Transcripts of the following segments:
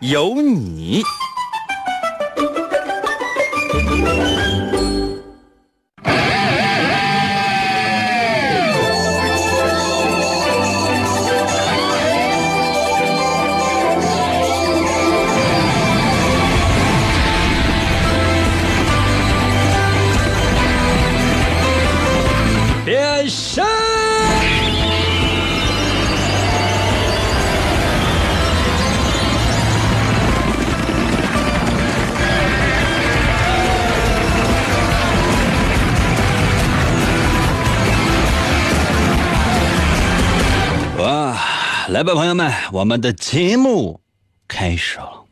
有你。来吧，朋友们，我们的节目开始了。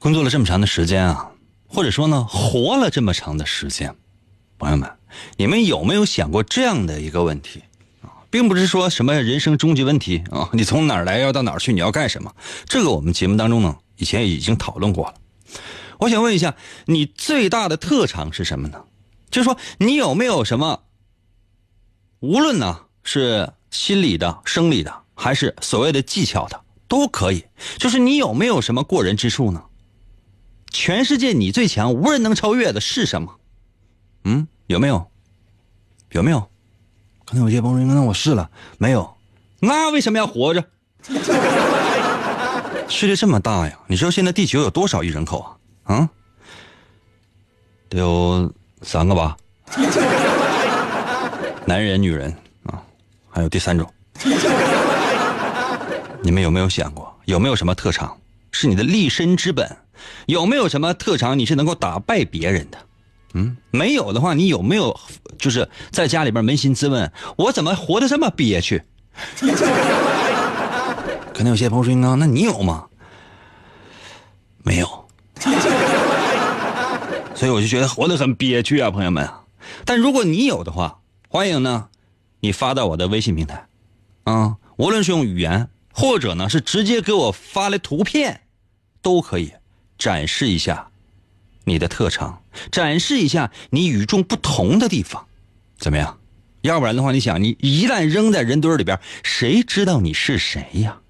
工作了这么长的时间啊，或者说呢，活了这么长的时间，朋友们，你们有没有想过这样的一个问题啊？并不是说什么人生终极问题啊，你从哪儿来要到哪儿去，你要干什么？这个我们节目当中呢，以前已经讨论过了。我想问一下，你最大的特长是什么呢？就是说，你有没有什么，无论呢是心理的、生理的，还是所谓的技巧的，都可以。就是你有没有什么过人之处呢？全世界你最强，无人能超越的是什么？嗯，有没有？有没有？可能有些朋友说：“那我试了，没有。”那为什么要活着？世界这么大呀，你知道现在地球有多少亿人口啊？啊，得有三个吧？男人、女人啊，还有第三种。你们有没有想过，有没有什么特长是你的立身之本？有没有什么特长你是能够打败别人的？嗯，没有的话，你有没有就是在家里边扪心自问，我怎么活得这么憋屈？可能有些朋友说：“刚，那你有吗？”没有，所以我就觉得活得很憋屈啊，朋友们。但如果你有的话，欢迎呢，你发到我的微信平台，啊，无论是用语言，或者呢是直接给我发来图片，都可以展示一下你的特长，展示一下你与众不同的地方，怎么样？要不然的话，你想，你一旦扔在人堆里边，谁知道你是谁呀？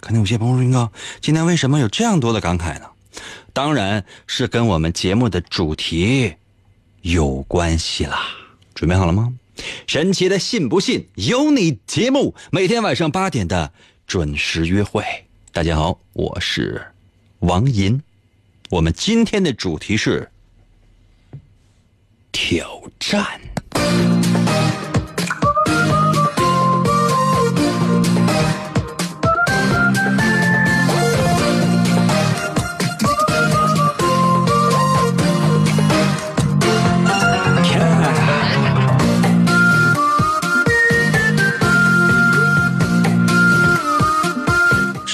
可能有些朋友说：“哥，今天为什么有这样多的感慨呢？”当然是跟我们节目的主题有关系啦。准备好了吗？神奇的信不信由你节目，每天晚上八点的准时约会。大家好，我是王银。我们今天的主题是挑战。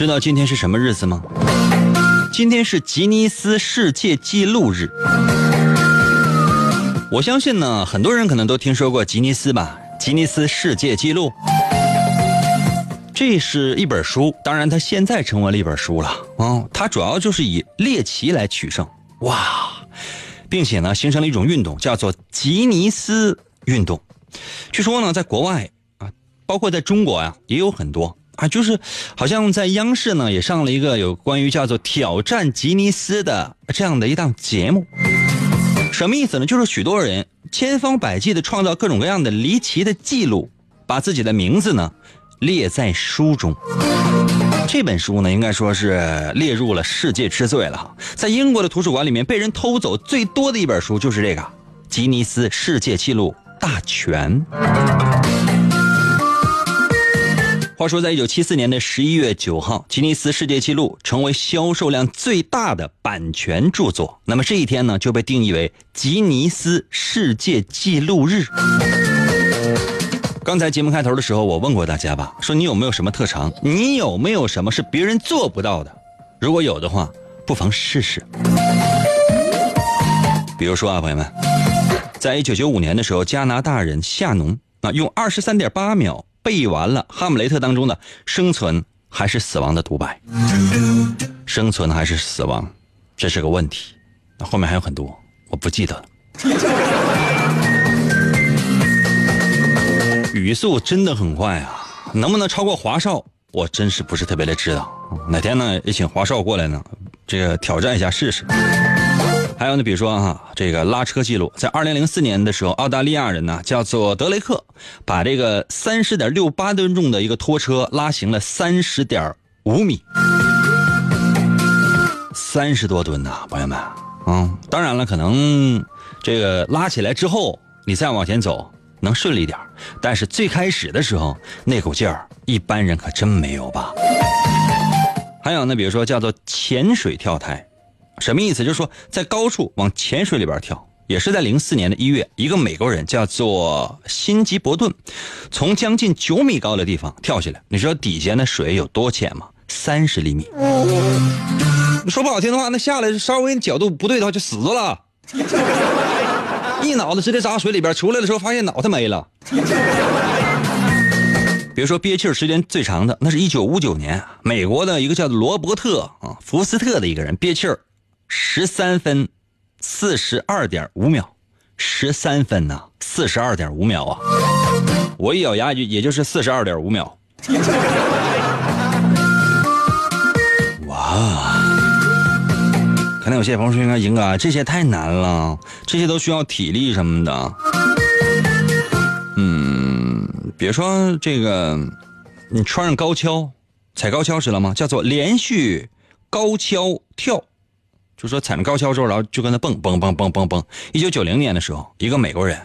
知道今天是什么日子吗？今天是吉尼斯世界纪录日。我相信呢，很多人可能都听说过吉尼斯吧？吉尼斯世界纪录，这是一本书，当然它现在成为了一本书了啊。它主要就是以猎奇来取胜，哇，并且呢，形成了一种运动，叫做吉尼斯运动。据说呢，在国外啊，包括在中国呀，也有很多。啊，就是好像在央视呢也上了一个有关于叫做挑战吉尼斯的这样的一档节目，什么意思呢？就是许多人千方百计的创造各种各样的离奇的记录，把自己的名字呢列在书中。这本书呢，应该说是列入了世界之最了。在英国的图书馆里面，被人偷走最多的一本书就是这个《吉尼斯世界纪录大全》。话说，在一九七四年的十一月九号，吉尼斯世界纪录成为销售量最大的版权著作。那么这一天呢，就被定义为吉尼斯世界纪录日。刚才节目开头的时候，我问过大家吧，说你有没有什么特长？你有没有什么是别人做不到的？如果有的话，不妨试试。比如说啊，朋友们，在一九九五年的时候，加拿大人夏农啊，用二十三点八秒背完了《哈姆雷特》当中的“生存还是死亡”的独白。生存还是死亡，这是个问题。那后面还有很多，我不记得了。语速真的很快啊，能不能超过华少？我真是不是特别的知道。哪天呢，也请华少过来呢，这个挑战一下试试。还有呢，比如说哈，这个拉车记录，在二零零四年的时候，澳大利亚人呢叫做德雷克，把这个三十点六八吨重的一个拖车拉行了三十点五米，三十多吨呐，朋友们，嗯，当然了，可能这个拉起来之后，你再往前走能顺利点但是最开始的时候那股劲儿，一般人可真没有吧。还有呢，比如说叫做潜水跳台。什么意思？就是说，在高处往浅水里边跳，也是在零四年的一月，一个美国人叫做辛吉伯顿，从将近九米高的地方跳下来。你知道底下那水有多浅吗？三十厘米。说不好听的话，那下来稍微角度不对的话就死了，一脑子直接扎水里边，出来的时候发现脑袋没了。比如说憋气时间最长的，那是一九五九年，美国的一个叫罗伯特啊福斯特的一个人憋气。十三分四十二点五秒，十三分呐，四十二点五秒啊！我一咬牙就也就是四十二点五秒。哇！可能有些朋友说：“应该赢哥，这些太难了，这些都需要体力什么的。”嗯，比如说这个，你穿上高跷，踩高跷知道吗？叫做连续高跷跳。就说踩着高跷之后，然后就跟那蹦蹦蹦蹦蹦蹦。一九九零年的时候，一个美国人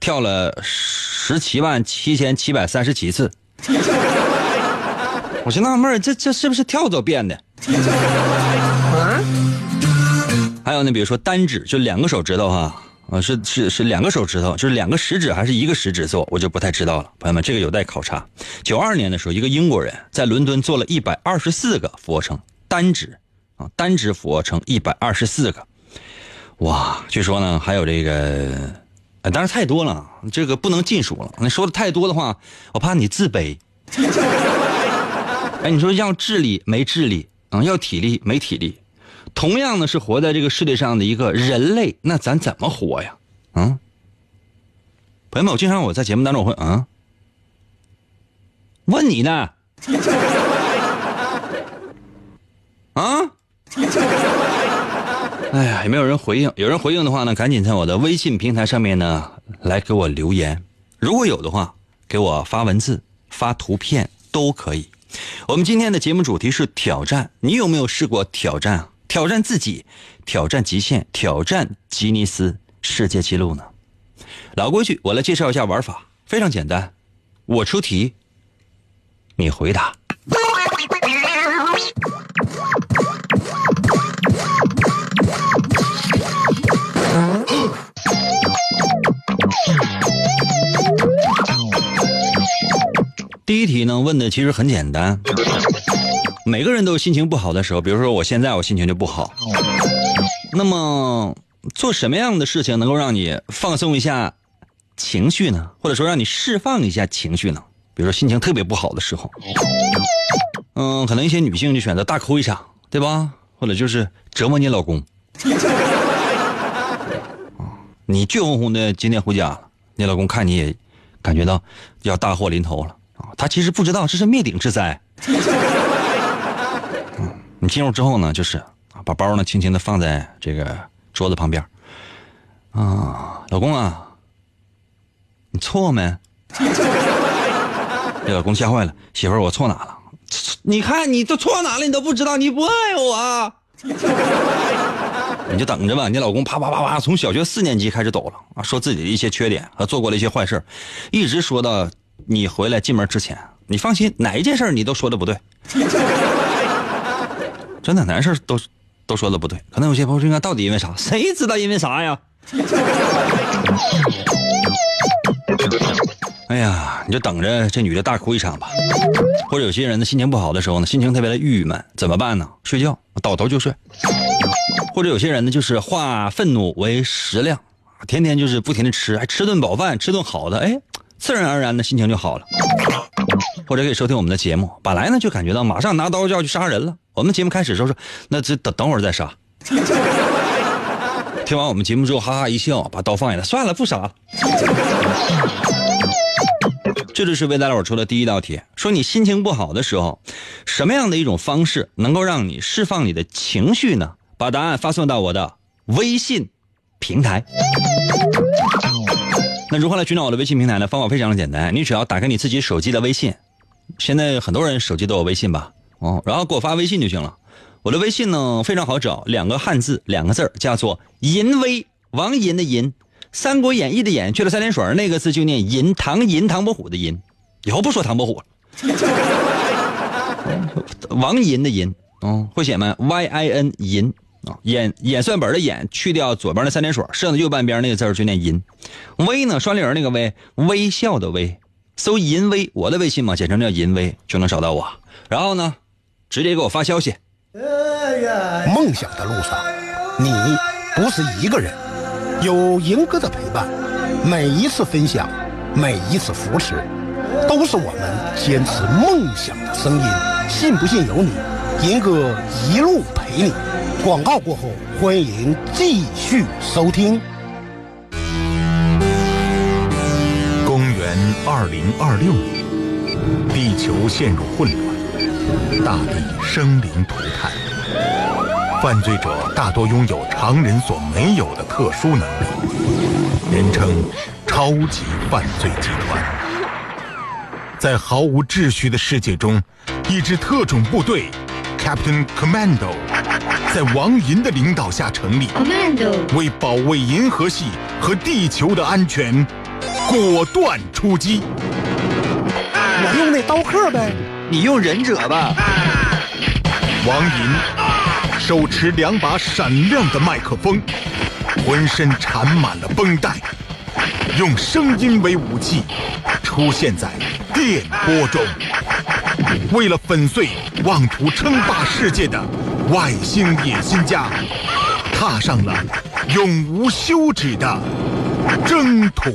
跳了十七万七千七百三十七次。我就纳闷这这是不是跳蚤变的？还有呢，比如说单指，就两个手指头哈，啊是是是两个手指头，就是两个食指还是一个食指做，我就不太知道了。朋友们，这个有待考察。九二年的时候，一个英国人在伦敦做了一百二十四个俯卧撑单指。啊，单指俯卧撑一百二十四个，哇！据说呢，还有这个，哎，当然太多了，这个不能尽数了。你说的太多的话，我怕你自卑。哎，你说要智力没智力啊，要体力没体力，同样的是活在这个世界上的一个人类，那咱怎么活呀？啊，朋友们，我经常我在节目当中我会啊，问你呢，啊？哎呀，也没有人回应。有人回应的话呢，赶紧在我的微信平台上面呢来给我留言。如果有的话，给我发文字、发图片都可以。我们今天的节目主题是挑战，你有没有试过挑战？挑战自己，挑战极限，挑战吉尼斯世界纪录呢？老规矩，我来介绍一下玩法，非常简单。我出题，你回答。第一题呢，问的其实很简单。每个人都有心情不好的时候，比如说我现在我心情就不好。那么做什么样的事情能够让你放松一下情绪呢？或者说让你释放一下情绪呢？比如说心情特别不好的时候，嗯，可能一些女性就选择大哭一场，对吧？或者就是折磨你老公。你倔哄哄的今天回家了，你老公看你也感觉到要大祸临头了。他其实不知道这是灭顶之灾。你进入之后呢，就是把包呢轻轻的放在这个桌子旁边。啊，老公啊，你错没？这老公吓坏了，媳妇儿我错哪了？你看你都错哪了？你都不知道，你不爱我。你就等着吧，你老公啪啪啪啪从小学四年级开始抖了啊，说自己的一些缺点和做过的一些坏事，一直说到。你回来进门之前，你放心，哪一件事你都说的不对，真的，哪件事都都说的不对。可能有些朋友说，到底因为啥？谁知道因为啥呀？哎呀，你就等着这女的大哭一场吧。或者有些人呢，心情不好的时候呢，心情特别的郁闷，怎么办呢？睡觉，倒头就睡。或者有些人呢，就是化愤怒为食量，天天就是不停的吃，还吃顿饱饭，吃顿好的，哎，自然而然的心情就好了。或者可以收听我们的节目，本来呢就感觉到马上拿刀就要去杀人了。我们节目开始的时候说，那这等等会儿再杀。听完我们节目之后，哈哈一笑，把刀放下来，算了，不杀了。这就是为大伙出的第一道题，说你心情不好的时候，什么样的一种方式能够让你释放你的情绪呢？把答案发送到我的微信平台。如何来寻找我的微信平台呢？方法非常的简单，你只要打开你自己手机的微信，现在很多人手机都有微信吧？哦，然后给我发微信就行了。我的微信呢非常好找，两个汉字，两个字叫做“淫威”，王淫的淫。《三国演义》的演去了三点水那个字就念银，唐银唐伯虎的银，以后不说唐伯虎了。王银的银，嗯，会写吗？Y I N 银啊，演演算本的演去掉左边那三点水，剩下右半边那个字就念银。微呢，双立人那个微，微笑的微，搜银微，我的微信嘛，简称叫银微，就能找到我。然后呢，直接给我发消息。梦想的路上，你不是一个人。有银哥的陪伴，每一次分享，每一次扶持，都是我们坚持梦想的声音。信不信由你，银哥一路陪你。广告过后，欢迎继续收听。公元二零二六年，地球陷入混乱，大地生灵涂炭。犯罪者大多拥有常人所没有的特殊能力，人称“超级犯罪集团”。在毫无秩序的世界中，一支特种部队 Captain Commando 在王银的领导下成立，为保卫银河系和地球的安全，果断出击。我用那刀客呗，你用忍者吧。王银。手持两把闪亮的麦克风，浑身缠满了绷带，用声音为武器，出现在电波中。为了粉碎妄图称霸世界的外星野心家，踏上了永无休止的征途。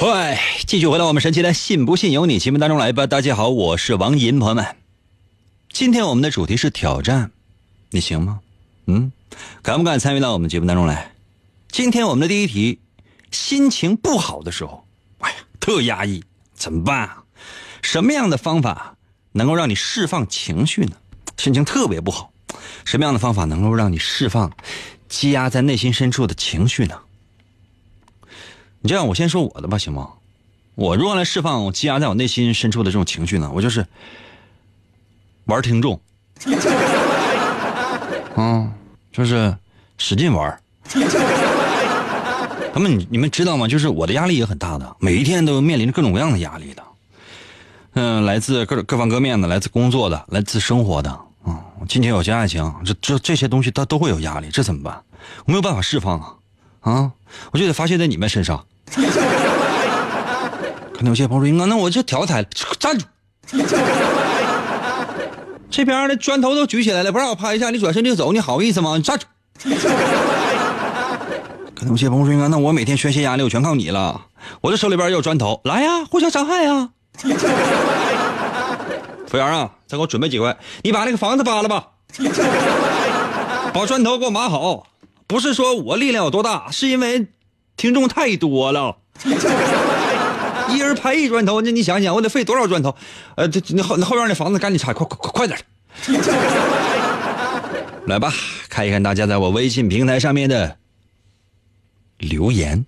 喂，继续回到我们神奇的“信不信由你”节目当中来吧。大家好，我是王银，朋友们，今天我们的主题是挑战，你行吗？嗯，敢不敢参与到我们节目当中来？今天我们的第一题，心情不好的时候，哎呀，特压抑，怎么办啊？什么样的方法能够让你释放情绪呢？心情特别不好，什么样的方法能够让你释放积压在内心深处的情绪呢？你这样，我先说我的吧，行吗？我如何来释放我积压在我内心深处的这种情绪呢？我就是玩听众，嗯，就是使劲玩。他们，你你们知道吗？就是我的压力也很大的，每一天都面临着各种各样的压力的。嗯，来自各各方各面的，来自工作的，来自生活的，啊，金钱、友情、爱情，这这这些东西，它都会有压力，这怎么办？我没有办法释放啊，啊，我就得发泄在你们身上。可能有些朋友说：“英哥，那我就调台，站住！这边的砖头都举起来了，不让我拍一下，你转身就走，你好意思吗？你站住！”可能有些朋友说：“英哥，那我每天宣泄压力，我全靠你了。我这手里边也有砖头，来呀，互相伤害呀！” 服务员啊，再给我准备几块，你把那个房子扒了吧，把砖头给我码好。不是说我力量有多大，是因为。听众太多了，一人拍一砖头，那你想想，我得费多少砖头？呃，这那后那后院那房子赶紧拆，快快快快点！来吧，看一看大家在我微信平台上面的留言。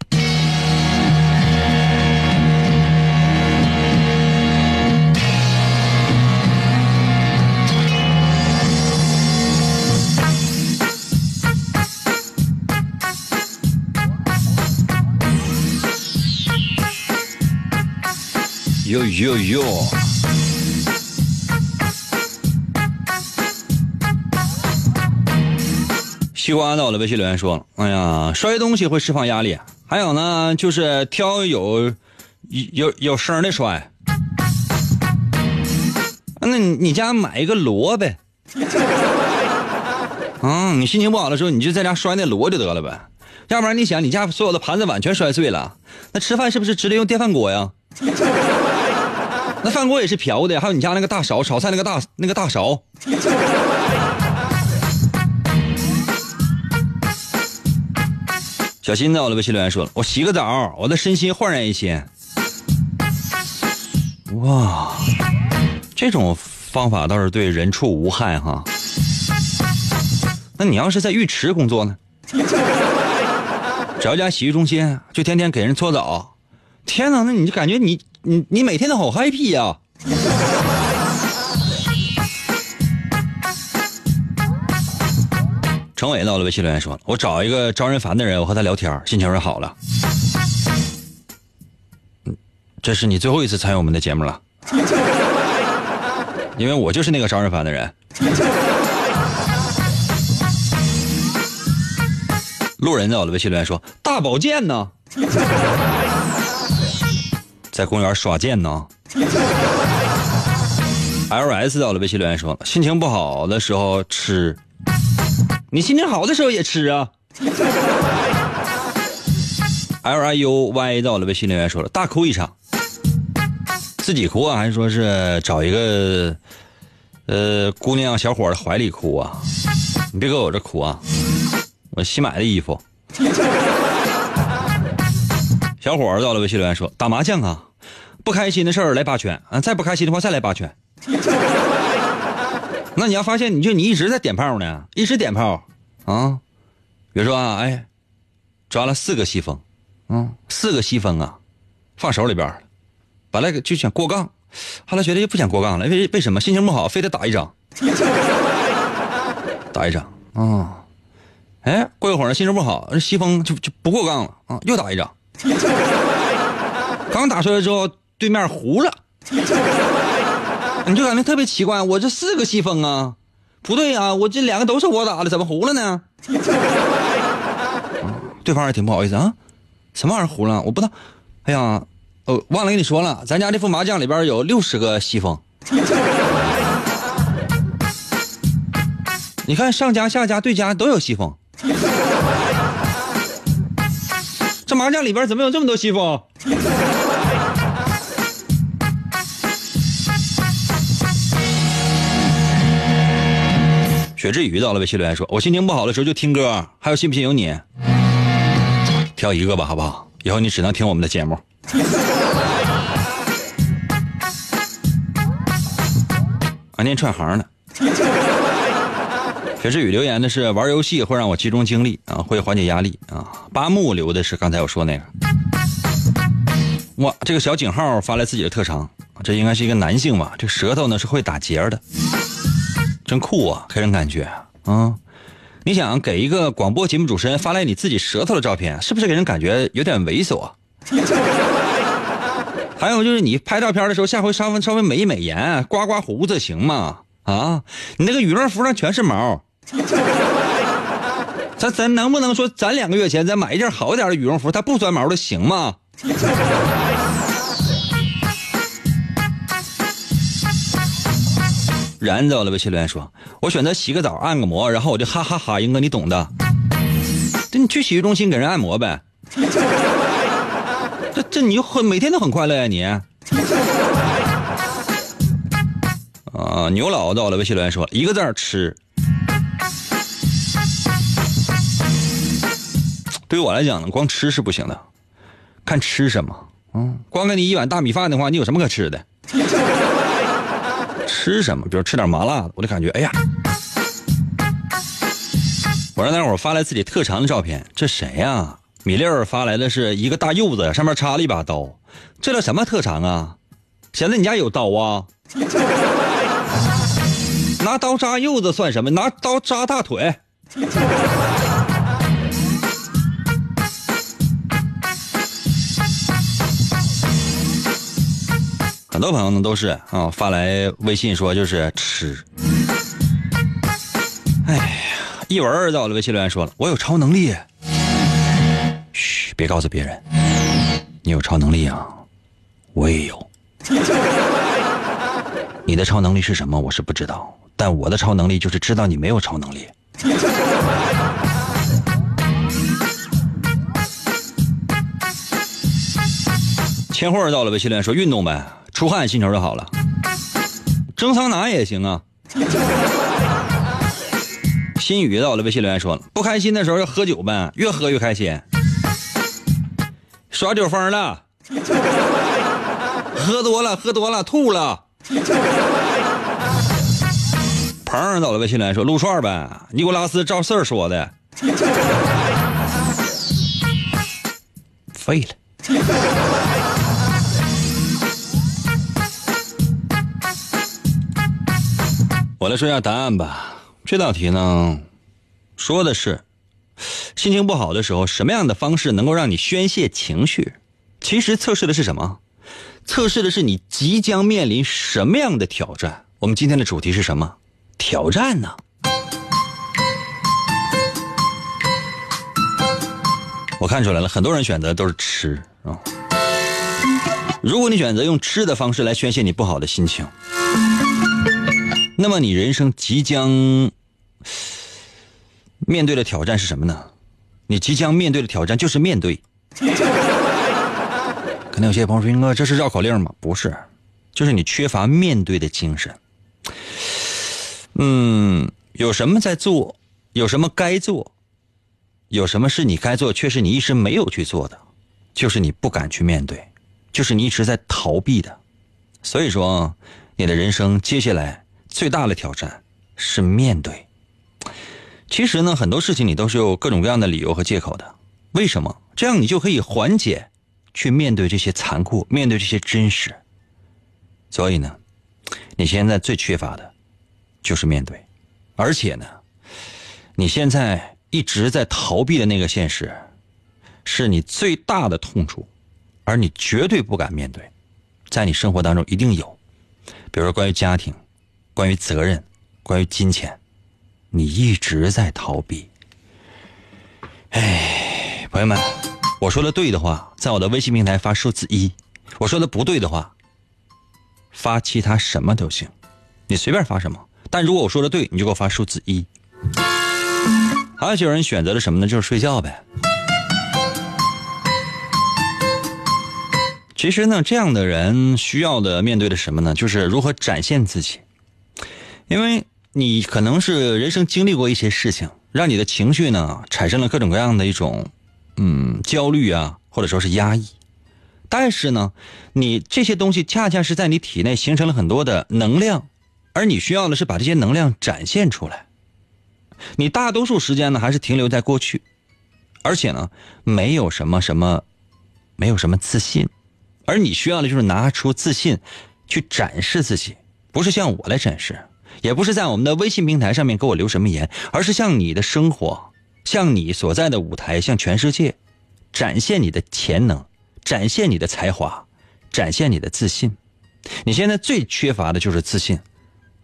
哟哟哟！西瓜到了，微信留言说：“哎呀，摔东西会释放压力，还有呢，就是挑有有有声的摔。那你你家买一个锣呗，啊，你心情不好的时候，你就在家摔那锣就得了呗。要不然你想，你家所有的盘子碗全摔碎了，那吃饭是不是直接用电饭锅呀？那饭锅也是瓢的，还有你家那个大勺炒菜那个大那个大勺。”小新到了，微信留言说了：“我洗个澡，我的身心焕然一新。”哇，这种方法倒是对人畜无害哈。那你要是在浴池工作呢？找一家洗浴中心，就天天给人搓澡。天哪，那你就感觉你你你每天都好 happy 呀！程伟到了，微信留言说：“我找一个招人烦的人，我和他聊天，心情是好了。”，这是你最后一次参与我们的节目了，因为我就是那个招人烦的人。路人到了，微信留言说：“大保健呢，在公园耍剑呢。”LS 到了，微信留言说：“心情不好的时候吃。”你心情好的时候也吃啊。L I U Y 到了，微信留言说了，大哭一场，自己哭啊，还是说是找一个呃姑娘小伙的怀里哭啊？你别搁我这哭啊！我新买的衣服。小伙到了，微信留言说，打麻将啊，不开心的事儿来八圈啊，再不开心的话再来八圈。那你要发现，你就你一直在点炮呢，一直点炮，啊，比如说啊，哎，抓了四个西风，嗯，四个西风啊，放手里边了，本来就想过杠，后来觉得又不想过杠了，为为什么？心情不好，非得打一张，打一张，啊，哎，过一会儿心情不好，西风就就不过杠了，啊，又打一张，刚打出来之后，对面糊了。你就感觉特别奇怪，我这四个西风啊，不对啊，我这两个都是我打的，怎么糊了呢？对方也挺不好意思啊，什么玩意儿糊了？我不知道。哎呀，哦，忘了跟你说了，咱家这副麻将里边有六十个西风。你看上家下家对家都有西风，这麻将里边怎么有这么多西风？雪之宇到了，微信留言说：“我心情不好的时候就听歌，还有信不信由你，挑一个吧，好不好？以后你只能听我们的节目。”啊，念串行呢。雪之雨留言的是玩游戏会让我集中精力啊，会缓解压力啊。八木留的是刚才我说那个。哇，这个小井号发来自己的特长，这应该是一个男性吧？这舌头呢是会打结的。真酷啊，给人感觉啊！你想给一个广播节目主持人发来你自己舌头的照片，是不是给人感觉有点猥琐？还有就是你拍照片的时候，下回稍微稍微美一美颜，刮刮胡子行吗？啊，你那个羽绒服上全是毛，咱咱能不能说攒两个月前咱买一件好点的羽绒服，它不钻毛的行吗？燃走了，微信留言说：“我选择洗个澡，按个摩，然后我就哈哈哈，英哥你懂的。这你去洗浴中心给人按摩呗。这这你就很每天都很快乐呀你。啊，牛老到了，微信留言说一个字吃。对于我来讲呢，光吃是不行的，看吃什么。嗯，光给你一碗大米饭的话，你有什么可吃的？”吃什么？比如吃点麻辣的，我就感觉哎呀！我让大伙发来自己特长的照片，这谁呀？米粒儿发来的是一个大柚子，上面插了一把刀，这叫什么特长啊？显得你家有刀啊？拿刀扎柚子算什么？拿刀扎大腿？很多朋友呢都是啊发来微信说就是吃，哎呀，一文在我的微信留言说了，我有超能力。嘘，别告诉别人，你有超能力啊，我也有。你的超能力是什么？我是不知道，但我的超能力就是知道你没有超能力。千惠到了微信留言说运动呗，出汗心情就好了。蒸桑拿也行啊。心雨到了微信留言说了，不开心的时候要喝酒呗，越喝越开心。耍酒疯了，喝多了，喝多了，吐了。鹏儿到了微信留言说撸串呗，尼古拉斯赵四说的。废了。我来说一下答案吧。这道题呢，说的是心情不好的时候，什么样的方式能够让你宣泄情绪？其实测试的是什么？测试的是你即将面临什么样的挑战？我们今天的主题是什么？挑战呢？我看出来了，很多人选择都是吃啊。如果你选择用吃的方式来宣泄你不好的心情。那么你人生即将面对的挑战是什么呢？你即将面对的挑战就是面对。可能有些朋友说：“哥，这是绕口令吗？”不是，就是你缺乏面对的精神。嗯，有什么在做？有什么该做？有什么是你该做，却是你一直没有去做的？就是你不敢去面对，就是你一直在逃避的。所以说，你的人生接下来。最大的挑战是面对。其实呢，很多事情你都是有各种各样的理由和借口的。为什么？这样你就可以缓解，去面对这些残酷，面对这些真实。所以呢，你现在最缺乏的，就是面对。而且呢，你现在一直在逃避的那个现实，是你最大的痛处，而你绝对不敢面对。在你生活当中一定有，比如说关于家庭。关于责任，关于金钱，你一直在逃避。哎，朋友们，我说的对的话，在我的微信平台发数字一；我说的不对的话，发其他什么都行，你随便发什么。但如果我说的对，你就给我发数字一。还有些人选择了什么呢？就是睡觉呗。其实呢，这样的人需要的面对的什么呢？就是如何展现自己。因为你可能是人生经历过一些事情，让你的情绪呢产生了各种各样的一种，嗯，焦虑啊，或者说是压抑。但是呢，你这些东西恰恰是在你体内形成了很多的能量，而你需要的是把这些能量展现出来。你大多数时间呢还是停留在过去，而且呢没有什么什么，没有什么自信，而你需要的就是拿出自信，去展示自己，不是向我来展示。也不是在我们的微信平台上面给我留什么言，而是向你的生活，向你所在的舞台，向全世界展现你的潜能，展现你的才华，展现你的自信。你现在最缺乏的就是自信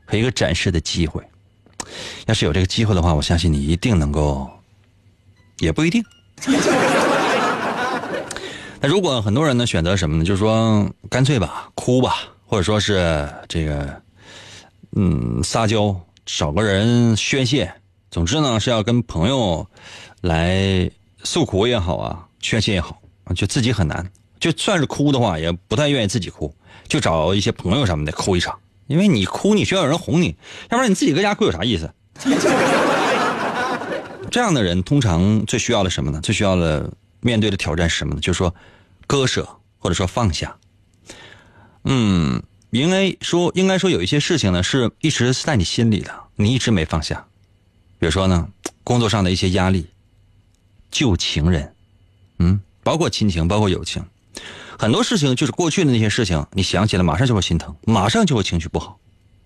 和一个展示的机会。要是有这个机会的话，我相信你一定能够，也不一定。那如果很多人呢选择什么呢？就是说干脆吧，哭吧，或者说是这个。嗯，撒娇，找个人宣泄，总之呢是要跟朋友来诉苦也好啊，宣泄也好，就自己很难，就算是哭的话，也不太愿意自己哭，就找一些朋友什么的哭一场，因为你哭你需要有人哄你，要不然你自己搁家哭有啥意思？这样的人通常最需要的什么呢？最需要的面对的挑战是什么呢？就是说割舍或者说放下。嗯。应该说，应该说有一些事情呢，是一直在你心里的，你一直没放下。比如说呢，工作上的一些压力，旧情人，嗯，包括亲情，包括友情，很多事情就是过去的那些事情，你想起来马上就会心疼，马上就会情绪不好。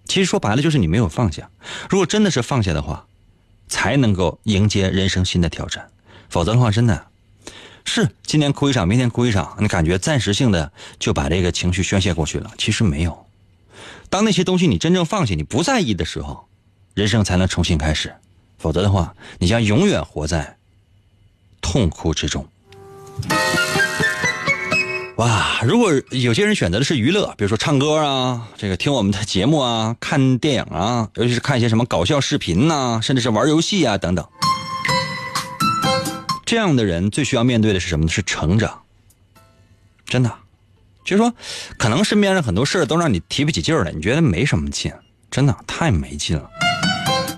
其实说白了就是你没有放下。如果真的是放下的话，才能够迎接人生新的挑战。否则的话，真的。是今天哭一场，明天哭一场，你感觉暂时性的就把这个情绪宣泄过去了。其实没有，当那些东西你真正放下、你不在意的时候，人生才能重新开始。否则的话，你将永远活在痛苦之中。哇，如果有些人选择的是娱乐，比如说唱歌啊，这个听我们的节目啊，看电影啊，尤其是看一些什么搞笑视频呐、甚至是玩游戏啊等等，这样的人最需要面对的是什么呢？是成长。真的，就是说，可能身边的很多事儿都让你提不起劲儿来，你觉得没什么劲，真的太没劲了。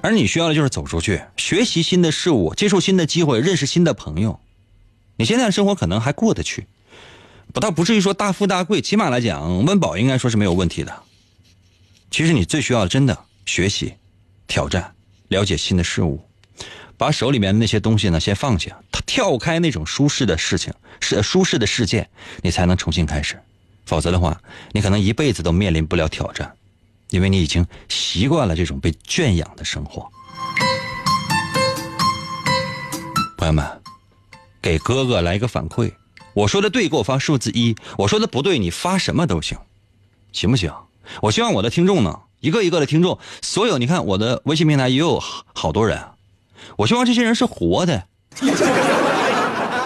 而你需要的就是走出去，学习新的事物，接触新的机会，认识新的朋友。你现在的生活可能还过得去。不，倒不至于说大富大贵，起码来讲，温饱应该说是没有问题的。其实你最需要的，真的学习、挑战、了解新的事物，把手里面那些东西呢先放下，跳开那种舒适的事情，是舒适的世界，你才能重新开始。否则的话，你可能一辈子都面临不了挑战，因为你已经习惯了这种被圈养的生活。朋友们，给哥哥来一个反馈。我说的对，给我发数字一；我说的不对，你发什么都行，行不行？我希望我的听众呢，一个一个的听众，所有你看我的微信平台也有好多人，我希望这些人是活的。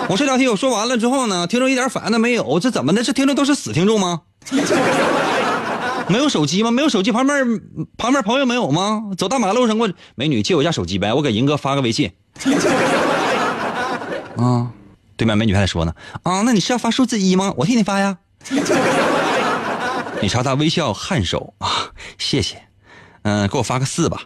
我这道题我说完了之后呢，听众一点反应都没有，这怎么的？这听众都是死听众吗？没有手机吗？没有手机，旁边旁边朋友没有吗？走大马路上过美女借我一下手机呗，我给银哥发个微信。啊。对面美女还在说呢，啊，那你是要发数字一吗？我替你发呀。你朝他微笑颔首啊，谢谢。嗯，给我发个四吧。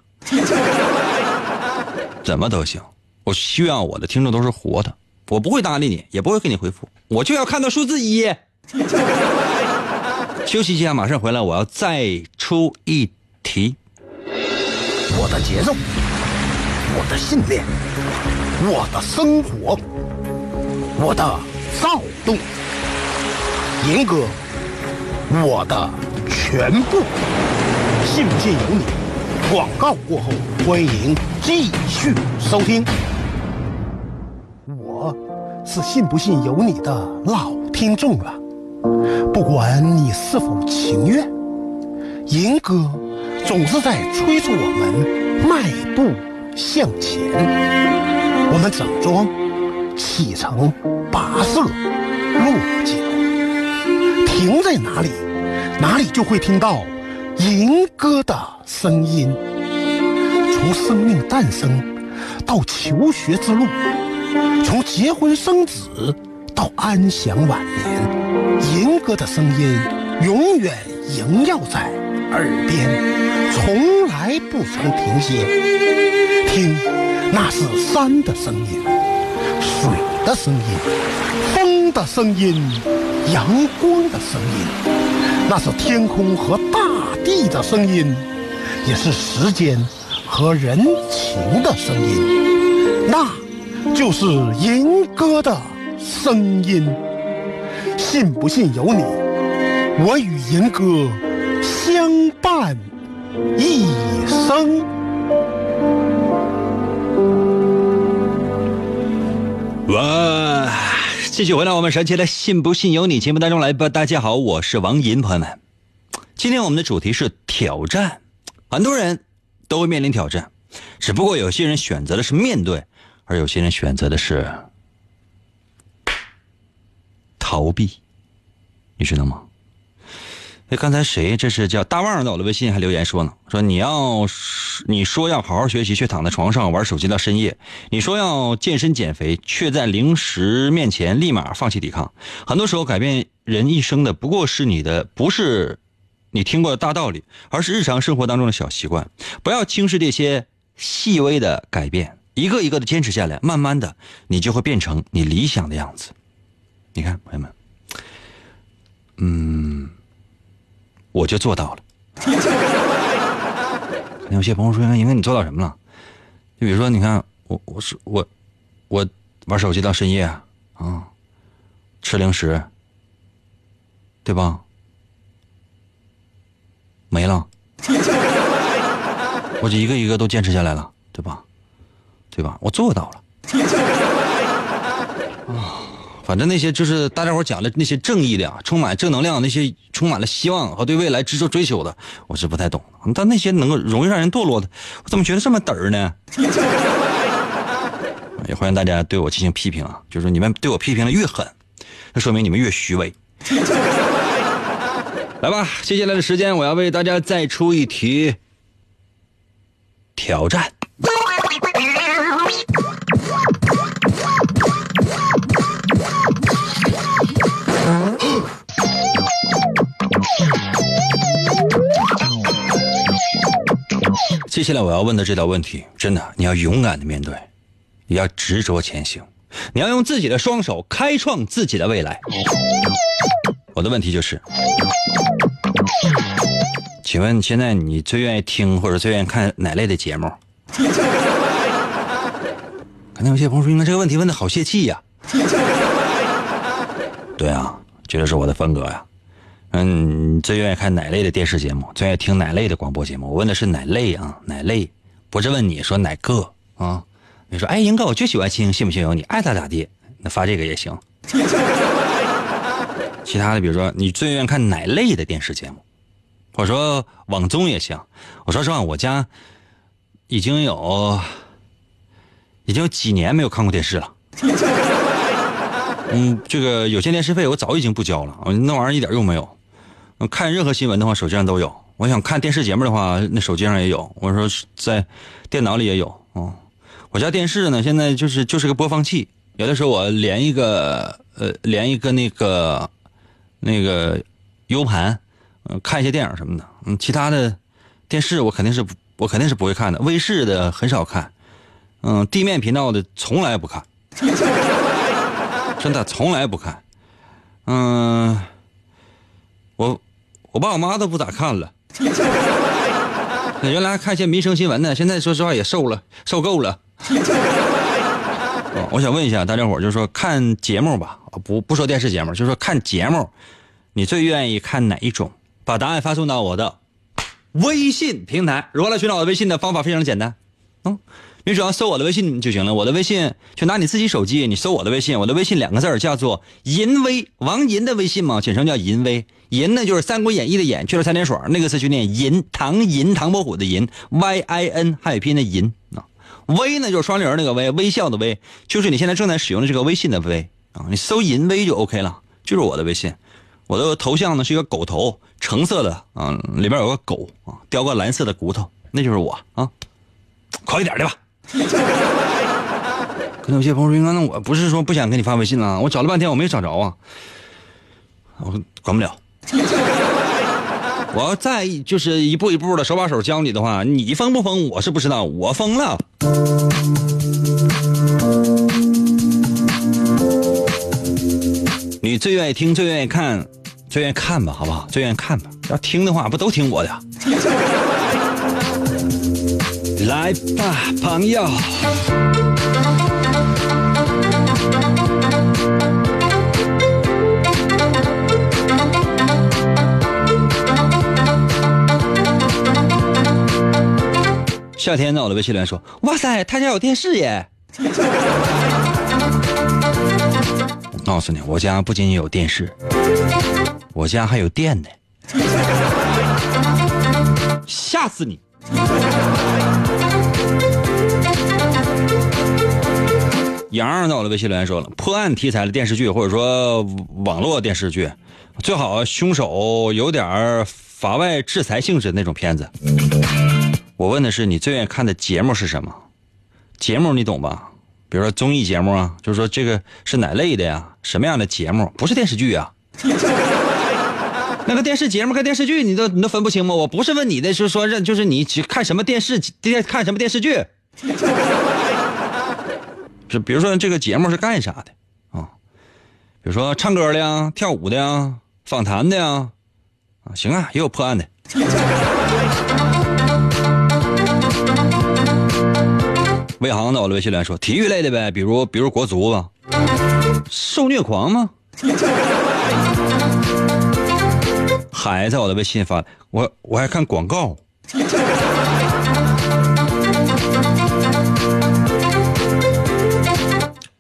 怎么都行，我希望我的听众都是活的，我不会搭理你，也不会给你回复，我就要看到数字一。休息一下，马上回来，我要再出一题。我的节奏，我的信念，我的生活。我的躁动，严哥，我的全部，信不信由你。广告过后，欢迎继续收听。我是信不信由你的老听众了，不管你是否情愿，银哥总是在催促我们迈步向前。我们整装。启程，跋涉，落脚，停在哪里，哪里就会听到银歌的声音。从生命诞生到求学之路，从结婚生子到安享晚年，银歌的声音永远萦绕在耳边，从来不曾停歇。听，那是山的声音。水的声音，风的声音，阳光的声音，那是天空和大地的声音，也是时间和人情的声音，那就是银歌的声音。信不信由你，我与银歌相伴一生。哇！继续回到我们神奇的“信不信由你”节目当中来吧。大家好，我是王银，朋友们，今天我们的主题是挑战。很多人都会面临挑战，只不过有些人选择的是面对，而有些人选择的是逃避，你知道吗？哎，刚才谁？这是叫大旺在我的微信还留言说呢，说你要你说要好好学习，却躺在床上玩手机到深夜；你说要健身减肥，却在零食面前立马放弃抵抗。很多时候，改变人一生的不过是你的，不是你听过的大道理，而是日常生活当中的小习惯。不要轻视这些细微的改变，一个一个的坚持下来，慢慢的，你就会变成你理想的样子。你看，朋友们，嗯。我就做到了。有些朋友说：“应该你做到什么了？”就比如说，你看我，我是我，我玩手机到深夜啊，吃零食，对吧？没了，我就一个一个都坚持下来了，对吧？对吧？我做到了。啊。反正那些就是大家伙讲的那些正义的啊、充满正能量、那些充满了希望和对未来执着追求的，我是不太懂。但那些能够容易让人堕落的，我怎么觉得这么嘚儿呢？也欢迎大家对我进行批评啊，就是你们对我批评的越狠，那说明你们越虚伪。来吧，接下来的时间我要为大家再出一题挑战。接下来我要问的这道问题，真的你要勇敢的面对，也要执着前行，你要用自己的双手开创自己的未来。我的问题就是，请问现在你最愿意听或者最愿意看哪类的节目？可能有些朋友说，应该这个问题问的好泄气呀。对啊，这就是我的风格呀。嗯，最愿意看哪类的电视节目？最爱听哪类的广播节目？我问的是哪类啊？哪类？不是问你说哪个啊？你说，哎，英哥，我就喜欢听，信不信由你，爱咋咋地。那发这个也行。其他的，比如说，你最愿意看哪类的电视节目？我说网综也行。我说实话，我家已经有已经有几年没有看过电视了。嗯，这个有线电视费我早已经不交了，那玩意儿一点用没有。看任何新闻的话，手机上都有。我想看电视节目的话，那手机上也有。我说在电脑里也有。哦，我家电视呢，现在就是就是个播放器。有的时候我连一个呃，连一个那个那个 U 盘，嗯，看一些电影什么的。嗯，其他的电视我肯定是我肯定是不会看的。卫视的很少看，嗯，地面频道的从来不看，真的从来不看。嗯，我爸我妈都不咋看了，原来看一些民生新闻呢，现在说实话也瘦了，受够了。我想问一下大家伙就是说看节目吧，不不说电视节目，就是说看节目，你最愿意看哪一种？把答案发送到我的微信平台。如何来寻找我的微信的方法非常简单，嗯。你只要搜我的微信就行了。我的微信就拿你自己手机，你搜我的微信。我的微信两个字叫做“银威”，王银的微信嘛，简称叫“银威”。银呢就是《三国演义》的演，去了三点水，那个字就念银。唐银，唐伯虎的银，Y I N，汉语拼音的银啊。微呢就是双人那个微，微笑的微，就是你现在正在使用的这个微信的微啊。你搜“银威”就 OK 了，就是我的微信。我的头像呢是一个狗头，橙色的啊，里边有个狗啊，叼个蓝色的骨头，那就是我啊。快一点的吧。可能有些朋友说：“那我不是说不想给你发微信了，我找了半天我没找着啊，我管不了。我要再就是一步一步的手把手教你的话，你疯不疯我是不知道，我疯了。你最愿意听，最愿意看，最愿意看吧，好不好？最愿意看吧。要听的话，不都听我的？”来吧，朋友。夏天呢，我的微信留言说：“哇塞，他家有电视耶！”我 告诉你，我家不仅仅有电视，我家还有电呢。吓死你！杨在我的微信留言说了，破案题材的电视剧或者说网络电视剧，最好凶手有点法外制裁性质的那种片子。我问的是你最愿意看的节目是什么？节目你懂吧？比如说综艺节目啊，就是说这个是哪类的呀？什么样的节目？不是电视剧啊。那个电视节目跟电视剧，你都你都分不清吗？我不是问你的，是说认就是你去看什么电视看什么电视剧，是比如说这个节目是干啥的啊？比如说唱歌的呀、跳舞的呀、访谈的呀，啊行啊，也有破案的。魏航在我的微信来说体育类的呗，比如比如国足吧，受虐狂吗？海在我的微信发，我我还看广告。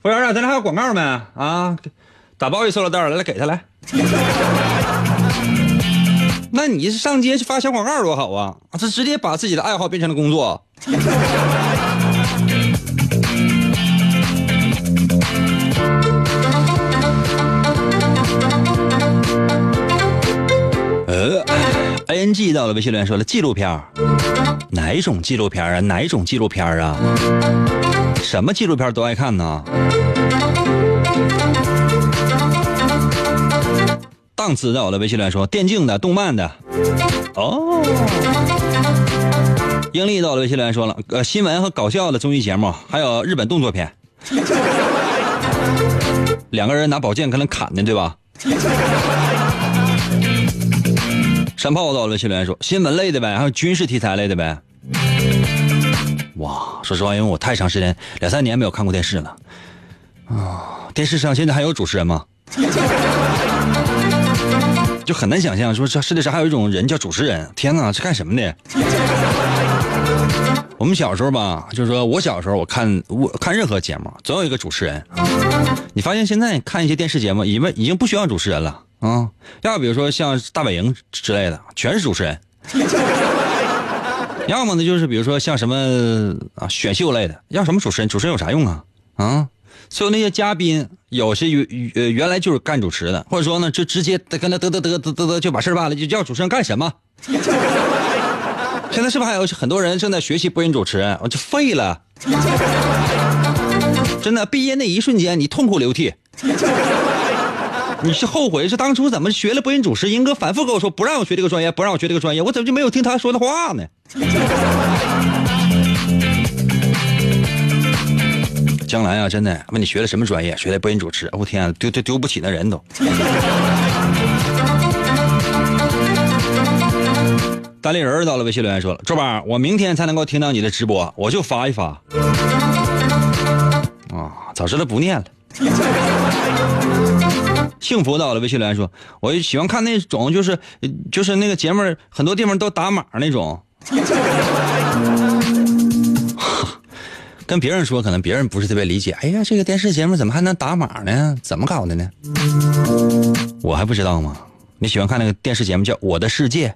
服务员啊，咱俩还有广告没？啊，打包一塑料袋来，来给他来。那你上街去发小广告多好啊！这直接把自己的爱好变成了工作。呃，I N G 到了，微信留言说了纪录片哪一种纪录片啊？哪一种纪录片啊？什么纪录片都爱看呢？档次在我的微信留言说电竞的、动漫的。哦，英丽到了微信留言说了，呃，新闻和搞笑的综艺节目，还有日本动作片。两个人拿宝剑可能砍的，对吧？山炮到了微信留言说新闻类的呗，还有军事题材类的呗。哇，说实话，因为我太长时间两三年没有看过电视了啊，电视上现在还有主持人吗？就很难想象，说这世界上还有一种人叫主持人。天哪，是干什么的？我们小时候吧，就是说我小时候，我看我看任何节目，总有一个主持人。你发现现在看一些电视节目，已经已经不需要主持人了啊。要比如说像大本营之类的，全是主持人。要么呢，就是比如说像什么啊选秀类的，要什么主持人？主持人有啥用啊？啊？所有那些嘉宾，有些原原原来就是干主持的，或者说呢，就直接跟他嘚嘚嘚嘚嘚嘚就把事办了，就叫主持人干什么？现在是不是还有很多人正在学习播音主持人？我就废了，真的，毕业那一瞬间你痛哭流涕，你是后悔是当初怎么学了播音主持？英哥反复跟我说不让我学这个专业，不让我学这个专业，我怎么就没有听他说的话呢？将来啊，真的问你学的什么专业？学的播音主持。我天啊，丢丢丢不起那人都。单立人到了微信留言说了：“周八，我明天才能够听到你的直播，我就发一发。”啊，早知道不念了。幸福到了微信留言说：“我喜欢看那种，就是就是那个节目，很多地方都打码那种。”跟别人说，可能别人不是特别理解。哎呀，这个电视节目怎么还能打码呢？怎么搞的呢？我还不知道吗？你喜欢看那个电视节目叫《我的世界》，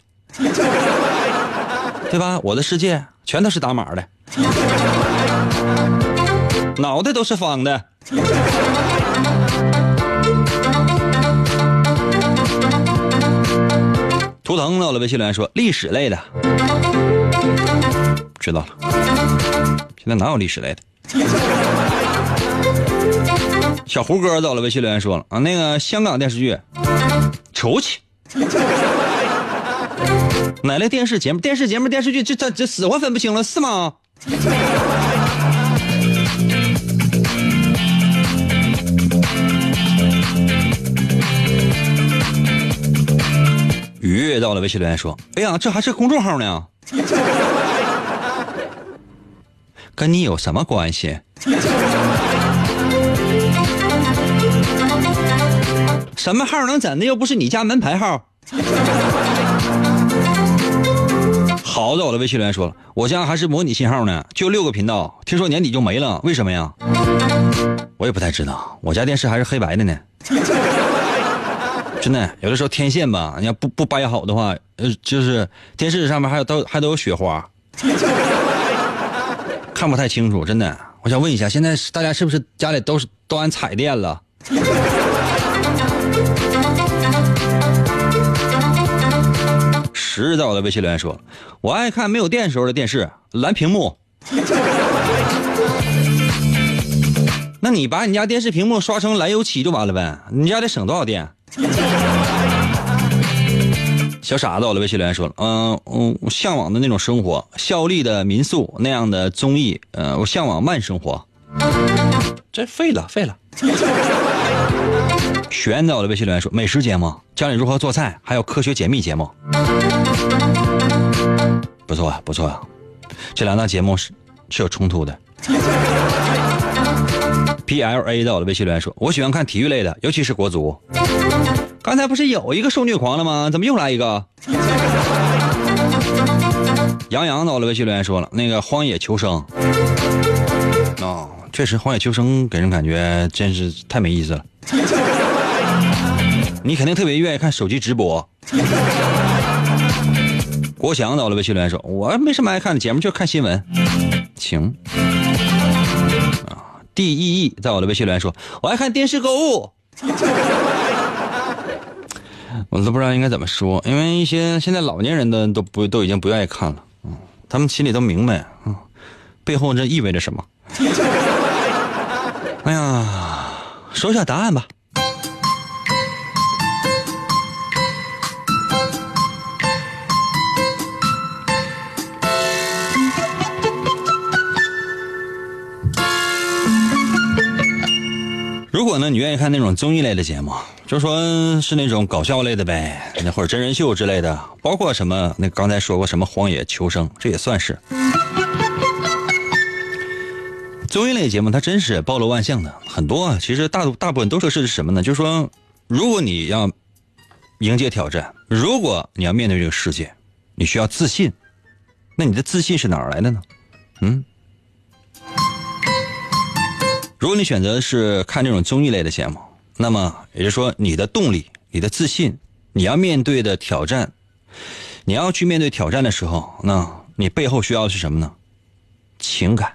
对吧？我的世界全都是打码的，脑袋都是方的。图腾到了微信留言说历史类的，知道了。现在哪有历史类的？小胡哥到了，微信留言说了啊，那个香港电视剧，出去。哪类电视节目？电视节目、电视剧，这这这死活分不清了，是吗？雨到了，微信留言说，哎呀，这还是公众号呢。跟你有什么关系？什么号能怎的？又不是你家门牌号。好的，我的微信留言说了，我家还是模拟信号呢，就六个频道，听说年底就没了，为什么呀？我也不太知道，我家电视还是黑白的呢。真的，有的时候天线吧，你要不不掰好的话，呃，就是电视上面还有都还都有雪花。看不太清楚，真的。我想问一下，现在大家是不是家里都是都安彩电了？十到的微信留言说：“我爱看没有电时候的电视，蓝屏幕。那你把你家电视屏幕刷成蓝油漆就完了呗？你家得省多少电？” 小傻子，我的微信留言说了，嗯嗯，向往的那种生活，效力的民宿那样的综艺，呃，我向往慢生活。这废了，废了。玄在我的微信留言说，美食节目，教你如何做菜，还有科学解密节目。不错啊，不错啊，这两档节目是是有冲突的。P L A 在我的微信留言说，我喜欢看体育类的，尤其是国足。刚才不是有一个受虐狂了吗？怎么又来一个？杨洋在我的，微信留言说了，那个《荒野求生》哦，确实，《荒野求生》给人感觉真是太没意思了。你肯定特别愿意看手机直播。国强到了，微信留言说，我没什么爱看的节目，就看新闻。行。，D E E 在我的微信留言说，我爱看电视购物。我都不知道应该怎么说，因为一些现在老年人的都不都已经不愿意看了，嗯，他们心里都明白，嗯，背后这意味着什么。哎呀，说一下答案吧。如果呢，你愿意看那种综艺类的节目，就说是那种搞笑类的呗，那或者真人秀之类的，包括什么那刚才说过什么《荒野求生》，这也算是综艺类节目，它真是包罗万象的，很多啊。其实大大部分都是是什么呢？就是说，如果你要迎接挑战，如果你要面对这个世界，你需要自信，那你的自信是哪儿来的呢？嗯。如果你选择是看这种综艺类的节目，那么也就是说，你的动力、你的自信，你要面对的挑战，你要去面对挑战的时候，那你背后需要的是什么呢？情感。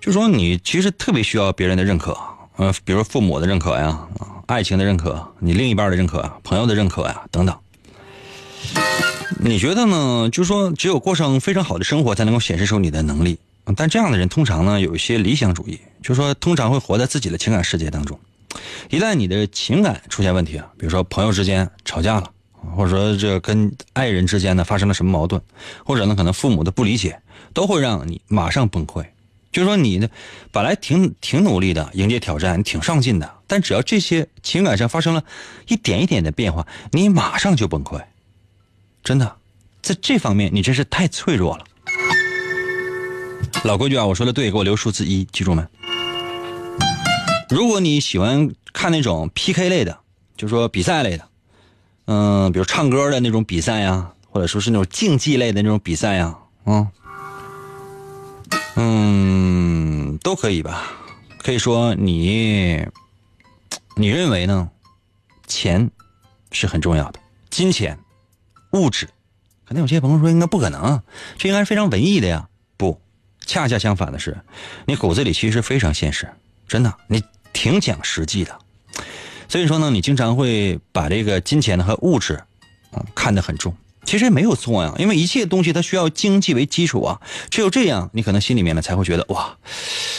就说你其实特别需要别人的认可，呃，比如父母的认可呀，爱情的认可，你另一半的认可，朋友的认可呀，等等。你觉得呢？就说只有过上非常好的生活，才能够显示出你的能力。但这样的人通常呢有一些理想主义，就是说通常会活在自己的情感世界当中。一旦你的情感出现问题啊，比如说朋友之间吵架了，或者说这跟爱人之间呢发生了什么矛盾，或者呢可能父母的不理解，都会让你马上崩溃。就是说你呢本来挺挺努力的迎接挑战，挺上进的，但只要这些情感上发生了一点一点的变化，你马上就崩溃。真的，在这方面你真是太脆弱了。老规矩啊，我说的对，给我留数字一，记住没？如果你喜欢看那种 PK 类的，就说比赛类的，嗯，比如唱歌的那种比赛呀，或者说是那种竞技类的那种比赛呀，嗯，嗯，都可以吧？可以说你，你认为呢？钱是很重要的，金钱、物质，可能有些朋友说应该不可能，这应该是非常文艺的呀，恰恰相反的是，你骨子里其实非常现实，真的，你挺讲实际的。所以说呢，你经常会把这个金钱和物质，嗯，看得很重。其实没有错呀，因为一切东西它需要经济为基础啊。只有这样，你可能心里面呢才会觉得哇，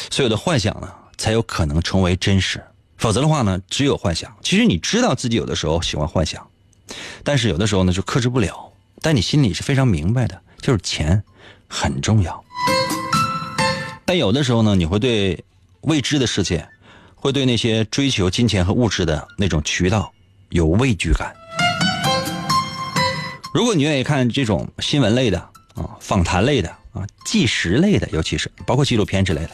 所有的幻想呢才有可能成为真实。否则的话呢，只有幻想。其实你知道自己有的时候喜欢幻想，但是有的时候呢就克制不了。但你心里是非常明白的，就是钱很重要。但有的时候呢，你会对未知的世界，会对那些追求金钱和物质的那种渠道有畏惧感。如果你愿意看这种新闻类的啊、访谈类的啊、纪实类的，尤其是包括纪录片之类的，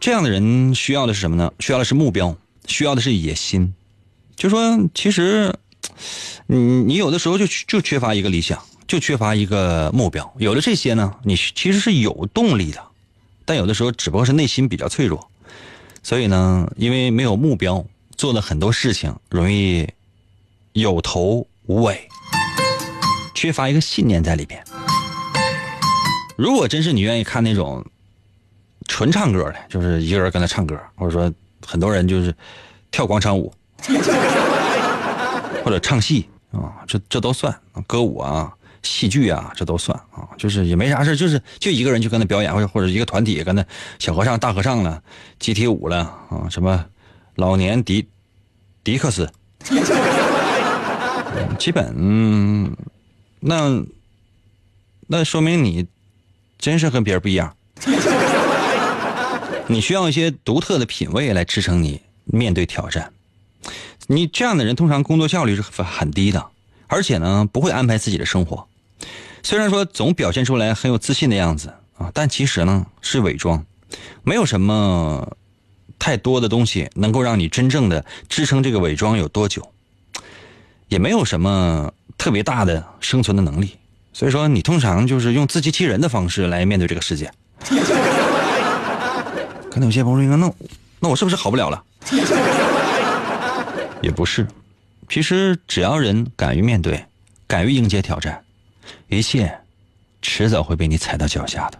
这样的人需要的是什么呢？需要的是目标，需要的是野心。就说其实，你你有的时候就就缺乏一个理想。就缺乏一个目标，有了这些呢，你其实是有动力的，但有的时候只不过是内心比较脆弱，所以呢，因为没有目标，做的很多事情容易有头无尾，缺乏一个信念在里边。如果真是你愿意看那种纯唱歌的，就是一个人跟他唱歌，或者说很多人就是跳广场舞，或者唱戏啊，这这都算歌舞啊。戏剧啊，这都算啊，就是也没啥事就是就一个人去跟他表演，或者或者一个团体跟他小和尚、大和尚了，集体舞了啊，什么老年迪迪克斯，基本那那说明你真是跟别人不一样，你需要一些独特的品味来支撑你面对挑战。你这样的人通常工作效率是很低的，而且呢不会安排自己的生活。虽然说总表现出来很有自信的样子啊，但其实呢是伪装，没有什么太多的东西能够让你真正的支撑这个伪装有多久，也没有什么特别大的生存的能力。所以说你通常就是用自欺欺人的方式来面对这个世界。可能有些朋友说，那那我是不是好不了了？也不是，其实只要人敢于面对，敢于迎接挑战。一切，迟早会被你踩到脚下的。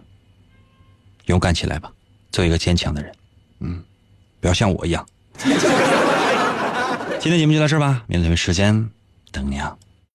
勇敢起来吧，做一个坚强的人。嗯，不要像我一样。今天节目就到这儿吧，明天同一时间等你啊。